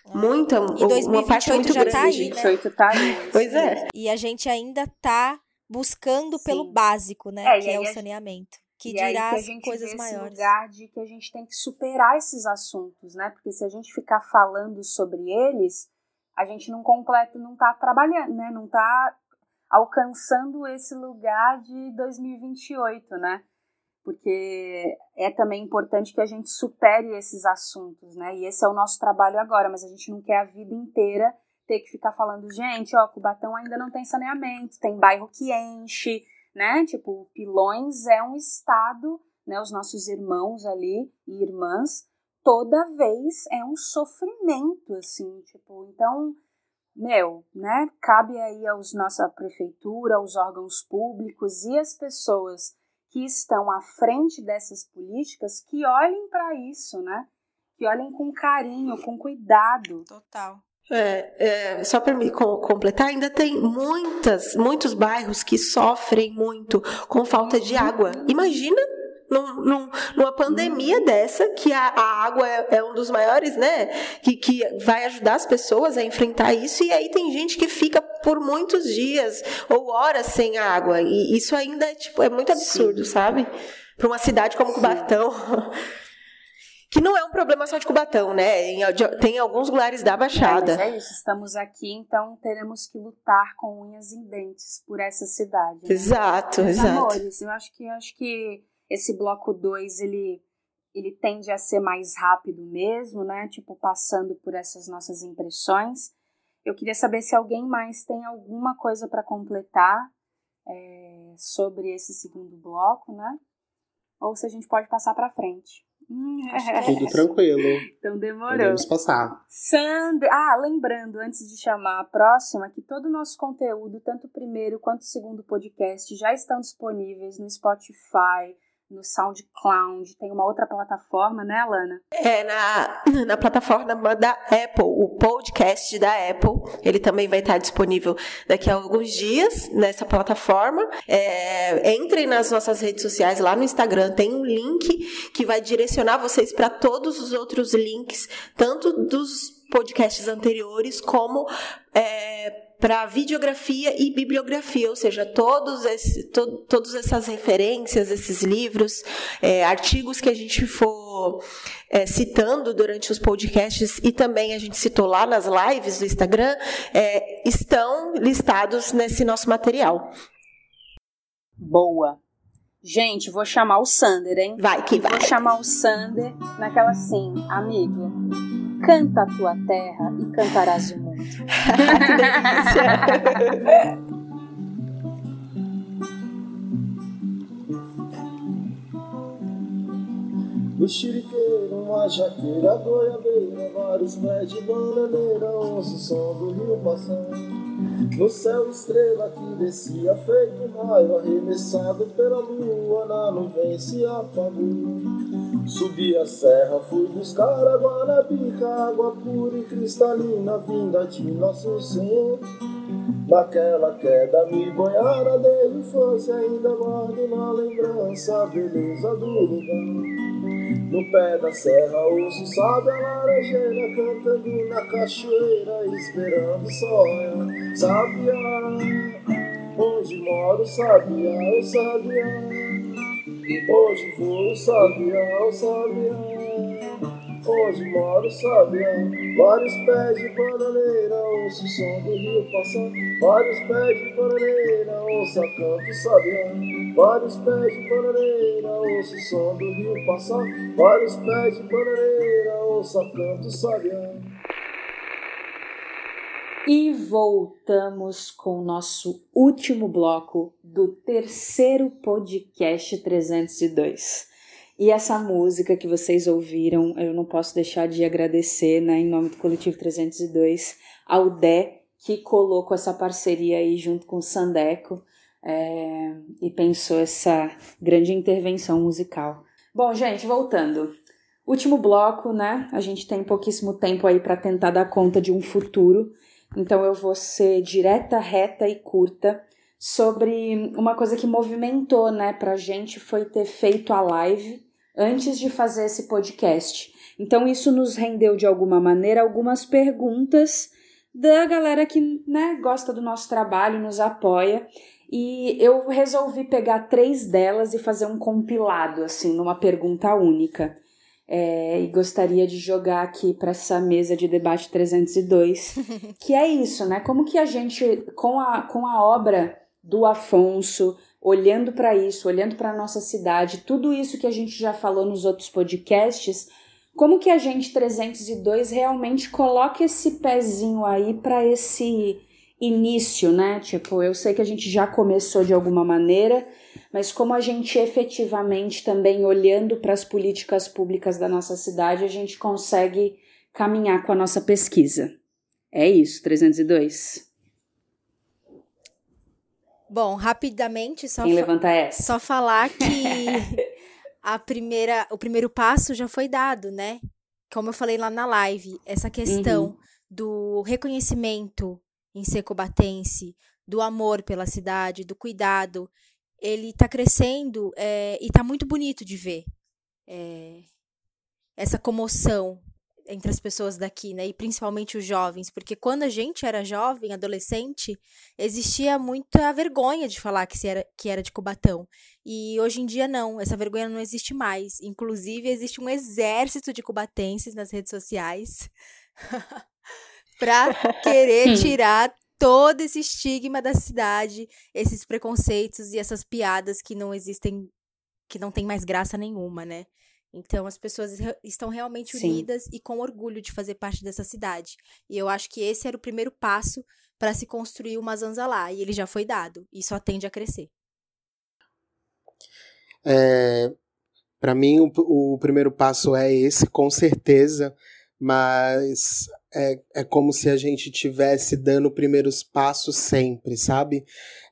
Ah, Muita, uma parte muito já grande. Tá aí, né? tá aí. Pois é. E a gente ainda tá buscando Sim. pelo básico, né? É, que é o saneamento. Que dirá as coisas maiores. Esse lugar de que a gente tem que superar esses assuntos, né? Porque se a gente ficar falando sobre eles, a gente não completa, não tá trabalhando, né? Não tá alcançando esse lugar de 2028, né? Porque é também importante que a gente supere esses assuntos, né? E esse é o nosso trabalho agora, mas a gente não quer a vida inteira ter que ficar falando, gente, ó, Cubatão ainda não tem saneamento, tem bairro que enche, né? Tipo, Pilões é um estado, né? Os nossos irmãos ali e irmãs, toda vez é um sofrimento, assim, tipo, então meu, né? Cabe aí aos nossa prefeitura, aos órgãos públicos e as pessoas que estão à frente dessas políticas que olhem para isso, né? Que olhem com carinho, com cuidado. Total. É, é, só para me completar, ainda tem muitas, muitos bairros que sofrem muito com falta de água. Imagina num, num, numa pandemia dessa, que a, a água é, é, um dos maiores, né? Que, que vai ajudar as pessoas a enfrentar isso, e aí tem gente que fica por muitos dias ou horas sem água. E isso ainda é, tipo, é muito absurdo, Sim. sabe? Para uma cidade como Cubatão. que não é um problema só de Cubatão, né? Tem alguns lugares da Baixada. É, é isso, estamos aqui, então teremos que lutar com unhas e dentes por essa cidade. Né? Exato, Mas, exato. Amores, eu acho que acho que esse bloco 2 ele ele tende a ser mais rápido mesmo, né? Tipo passando por essas nossas impressões. Eu queria saber se alguém mais tem alguma coisa para completar é, sobre esse segundo bloco, né? Ou se a gente pode passar para frente. É Tudo tranquilo. Então demorou. Podemos passar. Sandra, ah, lembrando, antes de chamar a próxima, que todo o nosso conteúdo, tanto o primeiro quanto o segundo podcast, já estão disponíveis no Spotify, no SoundCloud, tem uma outra plataforma, né, Alana? É, na, na plataforma da Apple, o podcast da Apple, ele também vai estar disponível daqui a alguns dias nessa plataforma. É, entrem nas nossas redes sociais, lá no Instagram tem um link que vai direcionar vocês para todos os outros links, tanto dos podcasts anteriores como é, para videografia e bibliografia, ou seja, todos esse, to, todas essas referências, esses livros, é, artigos que a gente for é, citando durante os podcasts e também a gente citou lá nas lives do Instagram, é, estão listados nesse nosso material. Boa. Gente, vou chamar o Sander, hein? Vai que vai. Vou chamar o Sander naquela assim, amigo. Canta a tua terra e cantarás o mundo. que delícia! Mexeriqueira, uma jaqueira, goiabeira, vários pés de bananeira, ouço o som do rio passando. No céu estrela que descia feito raio arremessado pela lua, na nuvem se apagou. Subi a serra, fui buscar água na bica, água pura e cristalina, vinda de nosso Senhor. Naquela queda me banhara de infância, ainda guardo na lembrança a beleza do lugar. No pé da serra ouço sabe a laranjeira cantando na cachoeira, esperando sonha. Sabiá, onde moro, sabiá, o sabiá. Hoje vou, sabiá, sabiá onde moro sabiá. Vários pés de bananeira, ouço o som do rio passar. Vários pés de bananeira, ouço a canto sabiá. Vários pés de bananeira, ouço o som do rio passar. Vários pés de bananeira, ouço a canto sabiá. E voltamos com o nosso último bloco do terceiro podcast 302. E essa música que vocês ouviram, eu não posso deixar de agradecer, né, em nome do Coletivo 302, ao Dé, que colocou essa parceria aí junto com o Sandeco é, e pensou essa grande intervenção musical. Bom, gente, voltando. Último bloco, né? A gente tem pouquíssimo tempo aí para tentar dar conta de um futuro, então eu vou ser direta, reta e curta sobre uma coisa que movimentou, né, pra gente foi ter feito a live antes de fazer esse podcast. Então isso nos rendeu de alguma maneira algumas perguntas da galera que né, gosta do nosso trabalho, nos apoia. E eu resolvi pegar três delas e fazer um compilado, assim, numa pergunta única. É, e gostaria de jogar aqui para essa mesa de debate 302, que é isso, né? Como que a gente, com a, com a obra do Afonso, olhando para isso, olhando para a nossa cidade, tudo isso que a gente já falou nos outros podcasts, como que a gente 302 realmente coloca esse pezinho aí para esse início, né? Tipo, eu sei que a gente já começou de alguma maneira, mas como a gente efetivamente também olhando para as políticas públicas da nossa cidade, a gente consegue caminhar com a nossa pesquisa. É isso, 302. Bom, rapidamente, só, Quem levanta essa? só falar que a primeira, o primeiro passo já foi dado, né? Como eu falei lá na live, essa questão Uhum. do reconhecimento em ser cobatense, do amor pela cidade, do cuidado, ele tá crescendo é, e tá muito bonito de ver é, essa comoção entre as pessoas daqui, né? E principalmente os jovens, porque quando a gente era jovem, adolescente, existia muita vergonha de falar que, se era, que era de Cubatão. E hoje em dia não, essa vergonha não existe mais. Inclusive, existe um exército de cubatenses nas redes sociais para querer tirar todo esse estigma da cidade, esses preconceitos e essas piadas que não existem, que não tem mais graça nenhuma, né? Então as pessoas re- estão realmente Sim. unidas e com orgulho de fazer parte dessa cidade. E eu acho que esse era o primeiro passo para se construir uma Zanzalá, e ele já foi dado, e só tende a crescer. É, para mim, o, o primeiro passo é esse, com certeza, mas é, é como se a gente tivesse dando primeiros passos sempre, sabe?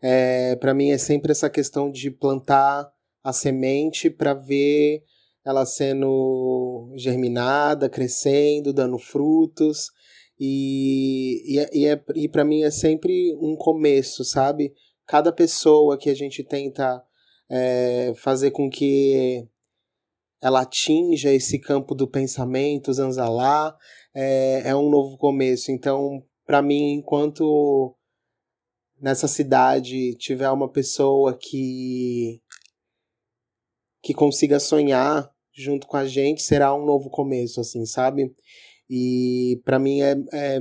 É, para mim é sempre essa questão de plantar a semente para ver ela sendo germinada, crescendo, dando frutos. E, e, é- e, é, e para mim é sempre um começo, sabe? Cada pessoa que a gente tenta é, fazer com que ela atinja esse campo do pensamento, Zanzalá, é, é um novo começo. Então, para mim, enquanto nessa cidade tiver uma pessoa que que consiga sonhar junto com a gente, será um novo começo, assim, sabe? E para mim é, é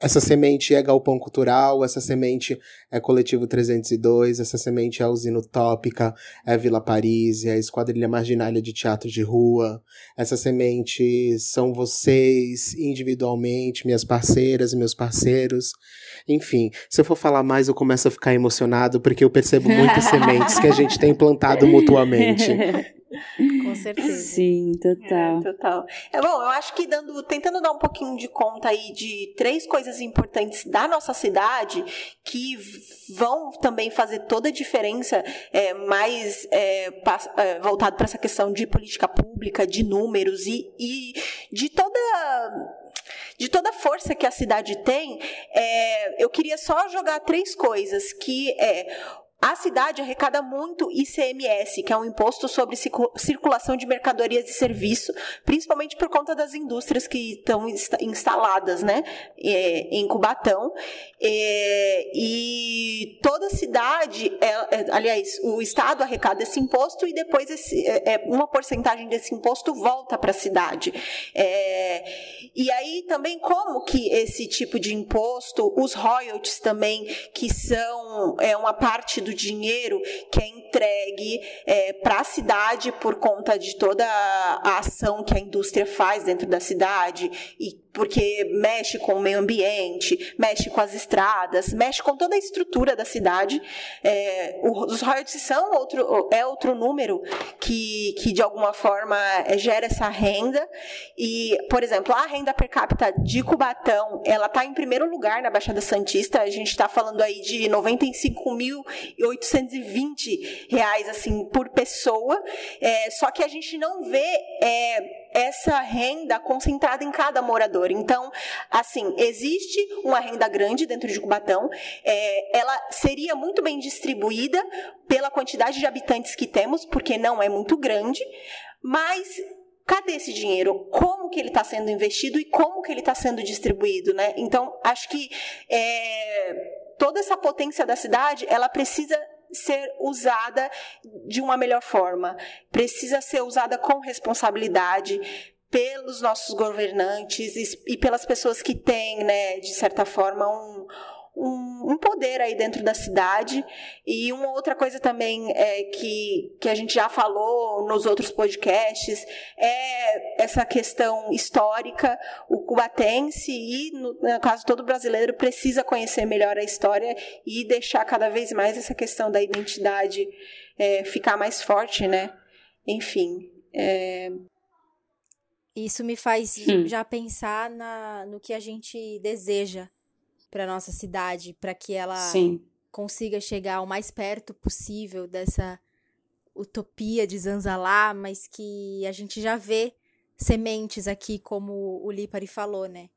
essa semente é Galpão Cultural, essa semente é Coletivo 302, essa semente é a Usina Utópica, é Vila Paris, é a Esquadrilha Marginália de Teatro de Rua. Essa semente são vocês individualmente, minhas parceiras e meus parceiros. Enfim, se eu for falar mais, eu começo a ficar emocionado porque eu percebo muitas sementes que a gente tem plantado mutuamente. Com certeza. Sim, total. É, total. É bom, eu acho que dando, tentando dar um pouquinho de conta aí de três coisas importantes da nossa cidade que vão também fazer toda a diferença, é, mais é, é, voltado para essa questão de política pública, de números e, e de toda de toda a força que a cidade tem, é, eu queria só jogar três coisas que é a cidade arrecada muito ICMS, que é um imposto sobre circu- circulação de mercadorias e serviço, principalmente por conta das indústrias que estão insta- instaladas né, é, em Cubatão. É, e toda cidade, é- aliás, o Estado arrecada esse imposto e depois esse, uma porcentagem desse imposto volta para a cidade. E aí também como que esse tipo de imposto, os royalties também, que são uma parte do dinheiro que é entregue para a cidade por conta de toda a ação que a indústria faz dentro da cidade e porque mexe com o meio ambiente, mexe com as estradas, mexe com toda a estrutura da cidade. É, os royalties são outro, é outro número que, que de alguma forma é, gera essa renda. E, por exemplo, a renda per capita de Cubatão, ela está em primeiro lugar na Baixada Santista. A gente está falando aí de 95.820 reais assim por pessoa. É, só que a gente não vê é, essa renda concentrada em cada morador. Então, assim, existe uma renda grande dentro de Cubatão. É, ela seria muito bem distribuída pela quantidade de habitantes que temos, porque não é muito grande, mas cadê esse dinheiro? Como que ele está sendo investido e como que ele está sendo distribuído, né? Então, acho que é, toda essa potência da cidade, ela precisa ser usada de uma melhor forma, precisa ser usada com responsabilidade pelos nossos governantes e, pelas pessoas que têm, né, de certa forma, um, um, um poder aí dentro da cidade. E uma outra coisa também é que, que a gente já falou nos outros podcasts é essa questão histórica. O cubatense e, no, no caso, todo brasileiro precisa conhecer melhor a história e deixar cada vez mais essa questão da identidade é, ficar mais forte, né? Enfim. É... Isso me faz já pensar na, no que a gente deseja para nossa cidade, para que ela Sim. consiga chegar o mais perto possível dessa utopia de Zanzalá, mas que a gente já vê sementes aqui, como o Lipari falou, né?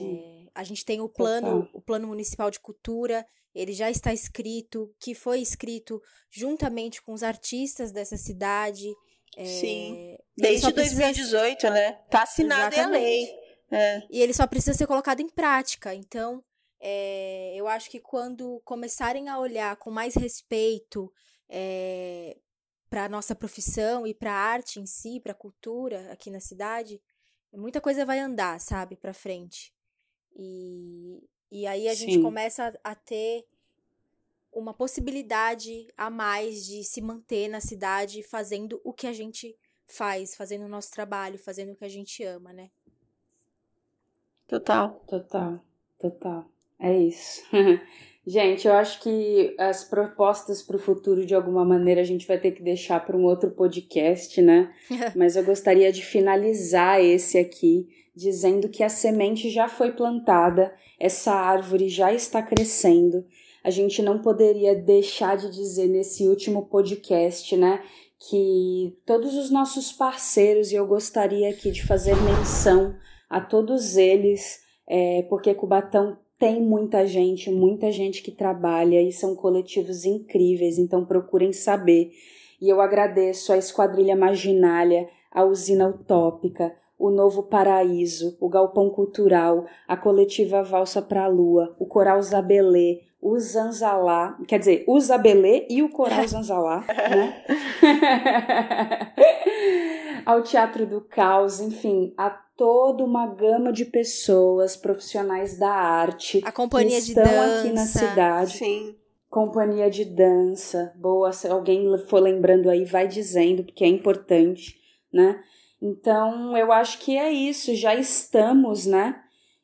É, a gente tem o plano, o plano municipal de cultura, ele já está escrito, que foi escrito juntamente com os artistas dessa cidade. É, Sim. Desde 2018, precisa... né? Tá assinado a lei. É. E ele só precisa ser colocado em prática. Então, é, eu acho que quando começarem a olhar com mais respeito é, para a nossa profissão e para a arte em si, para a cultura aqui na cidade, muita coisa vai andar, sabe, para frente. E, e aí a Sim. gente começa a, a ter uma possibilidade a mais de se manter na cidade fazendo o que a gente faz, fazendo o nosso trabalho, fazendo o que a gente ama, né? Total. Total. Total. É isso. gente, eu acho que as propostas para o futuro, de alguma maneira, a gente vai ter que deixar para um outro podcast, né? Mas eu gostaria de finalizar esse aqui dizendo que a semente já foi plantada, essa árvore já está crescendo. A gente não poderia deixar de dizer nesse último podcast, né? Que todos os nossos parceiros, e eu gostaria aqui de fazer menção a todos eles, é, porque Cubatão tem muita gente, muita gente que trabalha e são coletivos incríveis, então procurem saber. E eu agradeço a Esquadrilha Marginália, a Usina Utópica, o Novo Paraíso, o Galpão Cultural, a Coletiva Valsa para a Lua, o Coral Zabelê, o Zanzalá, quer dizer, o Zabelê e o Coral Zanzalá, né? Ao Teatro do Caos, enfim, a toda uma gama de pessoas, profissionais da arte, a companhia que estão de dança, aqui na cidade. Sim. Companhia de dança, boa, se alguém for lembrando aí, vai dizendo, porque é importante, né? Então, eu acho que é isso, já estamos, né?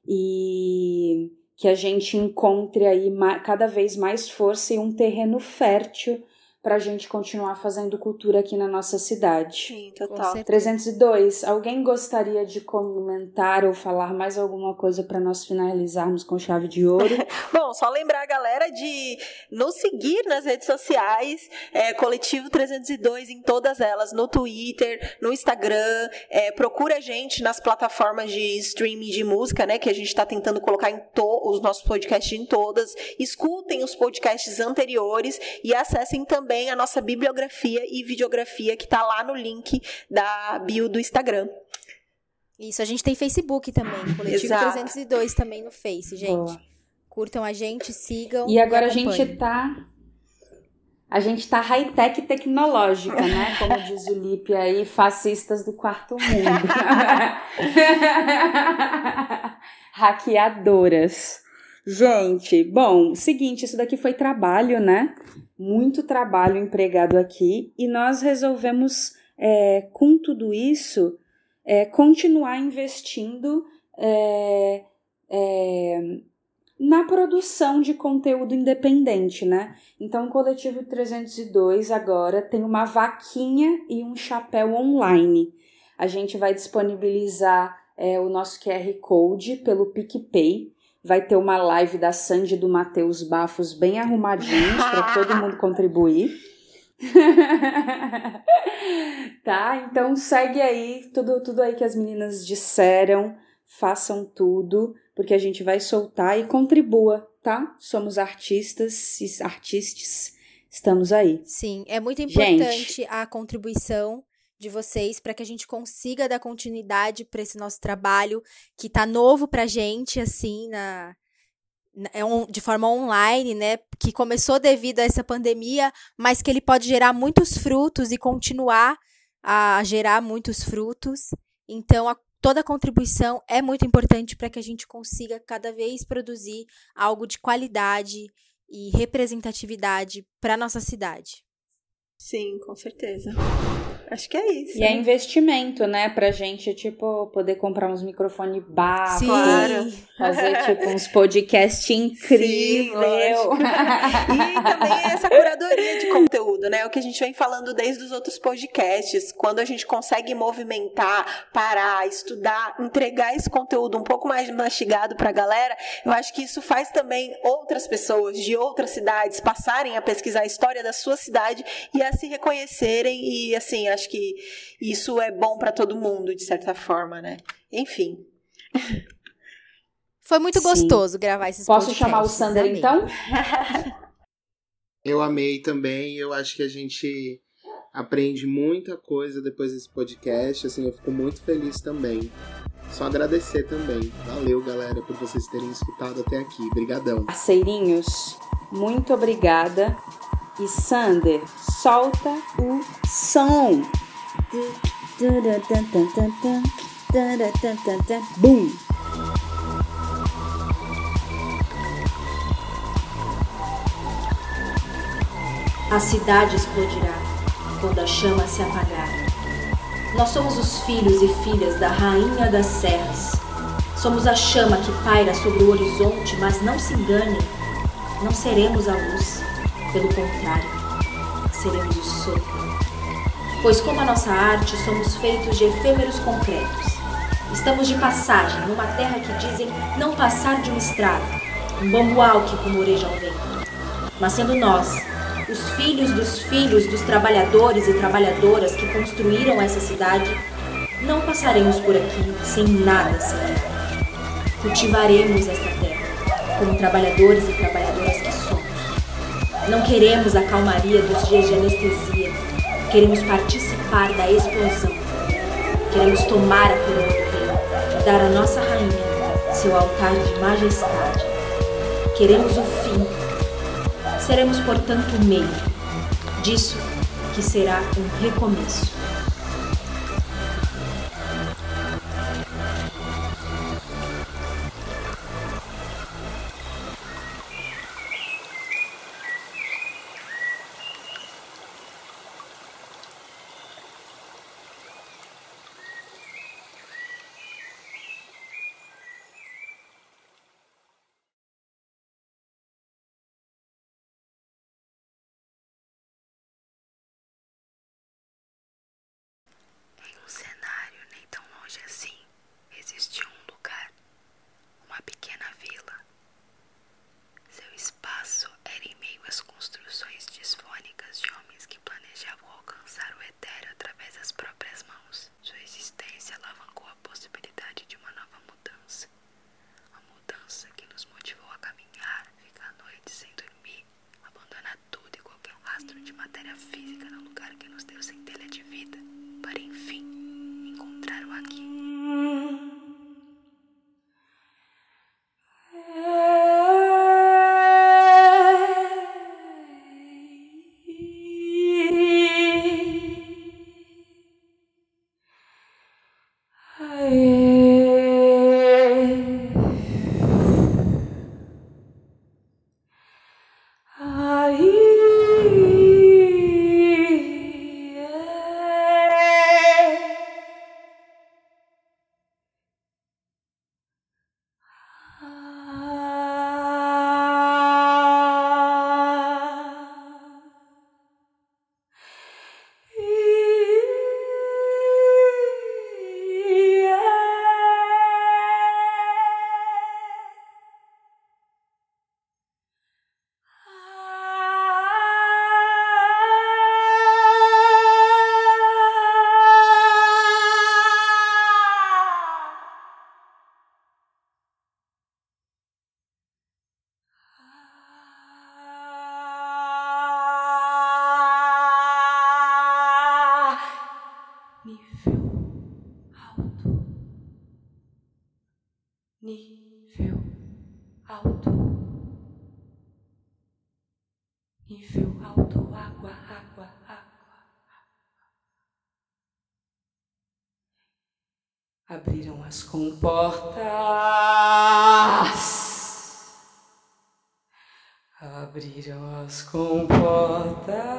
E que a gente encontre aí cada vez mais força e um terreno fértil para a gente continuar fazendo cultura aqui na nossa cidade. Sim, total. 302. Alguém gostaria de comentar ou falar mais alguma coisa para nós finalizarmos com chave de ouro? Bom, só lembrar a galera de nos seguir nas redes sociais, é, Coletivo 302 em todas elas, no Twitter, no Instagram. É, procura a gente nas plataformas de streaming de música, né? Que a gente está tentando colocar em os nossos podcasts em todas. Escutem os podcasts anteriores e acessem também também a nossa bibliografia e videografia que está lá no link da bio do Instagram. Isso, a gente tem Facebook também, Coletivo Exato. 302 também no Face, gente. Boa. Curtam a gente, sigam. E agora e a gente tá. A gente tá high-tech tecnológica, né? Como diz o Lipe aí, fascistas do quarto mundo. Hackeadoras. Gente, bom, seguinte, isso daqui foi trabalho, né? Muito trabalho empregado aqui e nós resolvemos, é, com tudo isso, é, continuar investindo é, é na produção de conteúdo independente, né? Então, o Coletivo 302 agora tem uma vaquinha e um chapéu online. A gente vai disponibilizar é, o nosso QR Code pelo PicPay vai ter uma live da Sandy do Matheus Bafos bem arrumadinhos para todo mundo contribuir. tá? Então segue aí tudo, tudo aí que as meninas disseram, façam tudo, porque a gente vai soltar e contribua, tá? Somos artistas e artistas, estamos aí. Sim, é muito importante gente, a contribuição de vocês para que a gente consiga dar continuidade para esse nosso trabalho que tá novo pra gente assim na é de forma online, né, que começou devido a essa pandemia, mas que ele pode gerar muitos frutos e continuar a gerar muitos frutos. Então, a, toda a contribuição é muito importante para que a gente consiga cada vez produzir algo de qualidade e representatividade para nossa cidade. Sim, com certeza. Acho que é isso. E é investimento, né? Pra gente, tipo, poder comprar uns microfones bafos. Claro. Fazer, tipo, uns podcasts incríveis. e também essa curadoria de conteúdo, né? O que a gente vem falando desde os outros podcasts. Quando a gente consegue movimentar, parar, estudar, entregar esse conteúdo um pouco mais mastigado pra galera, eu acho que isso faz também outras pessoas de outras cidades passarem a pesquisar a história da sua cidade e a se reconhecerem e, assim, acho que isso é bom para todo mundo, de certa forma, né? Enfim. Foi muito Sim. gostoso gravar esses Posso podcasts, chamar o Sander, amei. então? Eu amei também, eu acho que a gente aprende muita coisa depois desse podcast, assim, eu fico muito feliz também. Só agradecer também. Valeu, galera, por vocês terem escutado até aqui. Brigadão. Parceirinhos, muito obrigada. E Sander, solta o som. Bum! A cidade explodirá quando a chama se apagar. Nós somos os filhos e filhas da rainha das serras. Somos a chama que paira sobre o horizonte, mas não se engane, não seremos a luz. Pelo contrário, seremos o sopro. Pois, como a nossa arte, somos feitos de efêmeros concretos. Estamos de passagem numa terra que dizem não passar de uma estrada, um bambual que rumoreja ao vento. Mas sendo nós, os filhos dos filhos dos trabalhadores e trabalhadoras que construíram essa cidade, não passaremos por aqui sem nada seguir. Cultivaremos esta terra, como trabalhadores e trabalhadoras. Não queremos a calmaria dos dias de anestesia, queremos participar da explosão. Queremos tomar a coroa do rei, dar à nossa rainha seu altar de majestade. Queremos o fim seremos, portanto, o meio disso que será um recomeço. Cenário nem tão longe assim, existiu um lugar, uma pequena vila. Seu espaço era em meio às construções disfônicas de homens que planejavam alcançar o etéreo através das próprias mãos. Sua existência alavancou a possibilidade de uma nova mudança. A mudança que nos motivou a caminhar, ficar à noite sem dormir, abandonar tudo e qualquer rastro de matéria física no lugar que nos deu centelha de vida, para enfim encontrar as comportas. Abriram as comportas.